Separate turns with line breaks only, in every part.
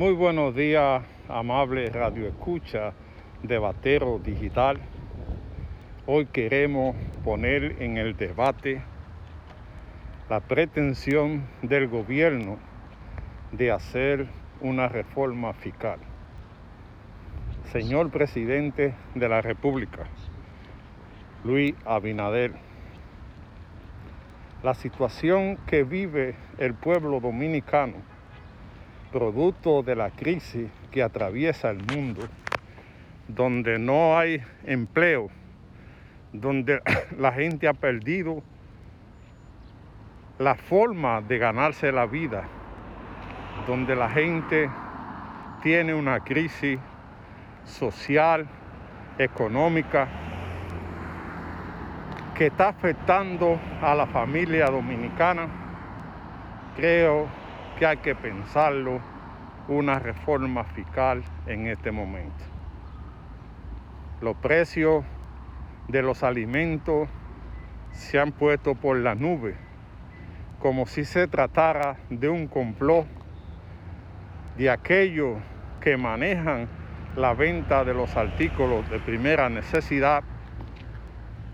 Muy buenos días, amable Radio Escucha de Batero Digital. Hoy queremos poner en el debate la pretensión del gobierno de hacer una reforma fiscal. Señor presidente de la República, Luis Abinader, la situación que vive el pueblo dominicano, producto de la crisis que atraviesa el mundo, donde no hay empleo, donde la gente ha perdido la forma de ganarse la vida, donde la gente tiene una crisis social, económica, que está afectando a la familia dominicana, creo que hay que pensarlo una reforma fiscal en este momento. Los precios de los alimentos se han puesto por la nube, como si se tratara de un complot de aquellos que manejan la venta de los artículos de primera necesidad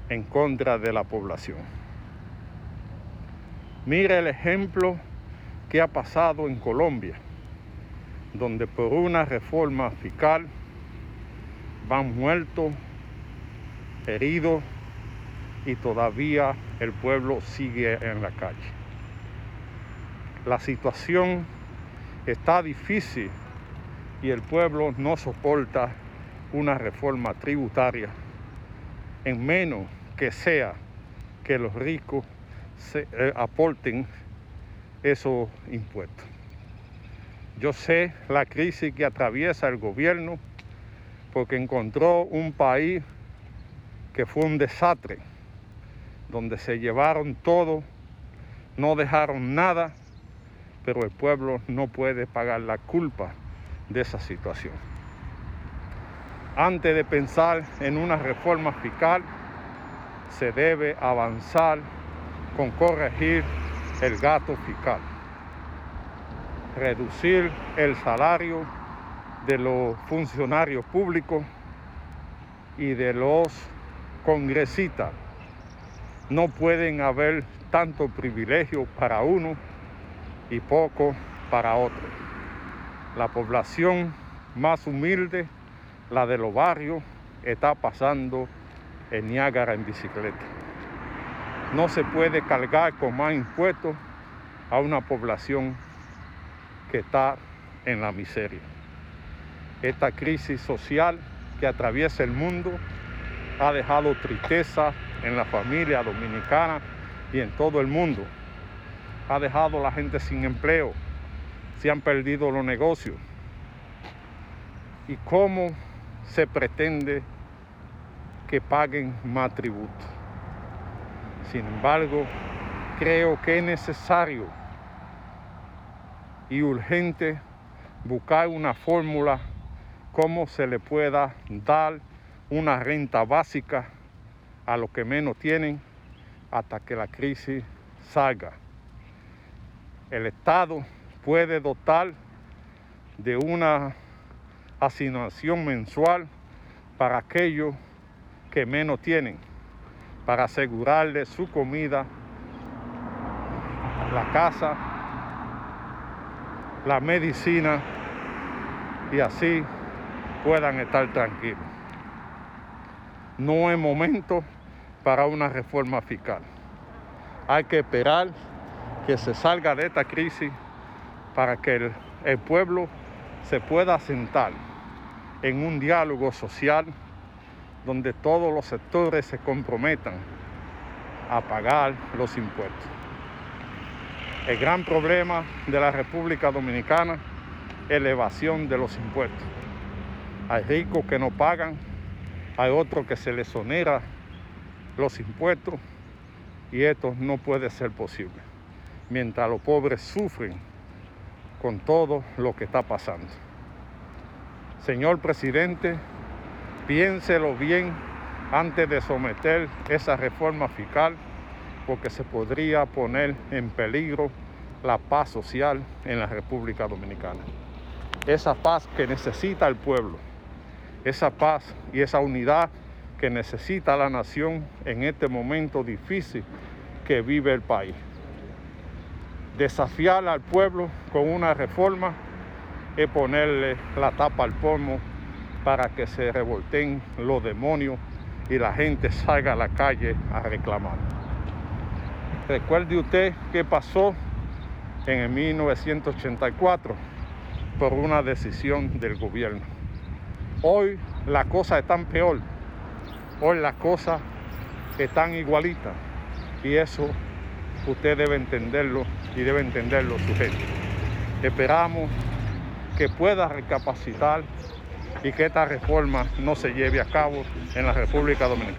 en contra de la población. Mire el ejemplo que ha pasado en Colombia, donde por una reforma fiscal van muertos, heridos y todavía el pueblo sigue en la calle. La situación está difícil y el pueblo no soporta una reforma tributaria, en menos que sea que los ricos eh, aporten esos impuestos. Yo sé la crisis que atraviesa el gobierno porque encontró un país que fue un desastre, donde se llevaron todo, no dejaron nada, pero el pueblo no puede pagar la culpa de esa situación. Antes de pensar en una reforma fiscal, se debe avanzar con corregir el gasto fiscal, reducir el salario de los funcionarios públicos y de los congresistas. No pueden haber tanto privilegio para uno y poco para otro la población más humilde, la de los barrios, está pasando en Niágara en bicicleta. No se puede cargar con más impuestos a una población que está en la miseria. Esta crisis social que atraviesa el mundo ha dejado tristeza en la familia dominicana y en todo el mundo. Ha dejado a la gente sin empleo, se han perdido los negocios y cómo se pretende que paguen más tributo. Sin embargo, creo que es necesario y urgente buscar una fórmula cómo se le pueda dar una renta básica a los que menos tienen hasta que la crisis salga. El Estado puede dotar de una asignación mensual para aquellos que menos tienen, para asegurarles su comida, la casa, la medicina y así puedan estar tranquilos. No es momento para una reforma fiscal. Hay que esperar que se salga de esta crisis para que el, pueblo se pueda sentar en un diálogo social donde todos los sectores se comprometan a pagar los impuestos. El gran problema de la República Dominicana es la evasión de los impuestos. Hay ricos que no pagan, hay otros que se les onera los impuestos y esto no puede ser posible. Mientras los pobres sufren con todo lo que está pasando. Señor presidente, piénselo bien antes de someter esa reforma fiscal porque se podría poner en peligro la paz social en la República Dominicana. esa paz que necesita el pueblo, esa paz y esa unidad que necesita la nación en este momento difícil que vive el país. Desafiar al pueblo con una reforma es ponerle la tapa al pomo para que se revolten los demonios y la gente salga a la calle a reclamar. Recuerde usted qué pasó en el 1984 por una decisión del gobierno. Hoy la cosa es tan peor, hoy las cosas están igualitas y eso usted debe entenderlo y debe entenderlo su gente. Esperamos que pueda recapacitar y que esta reforma no se lleve a cabo en la República Dominicana.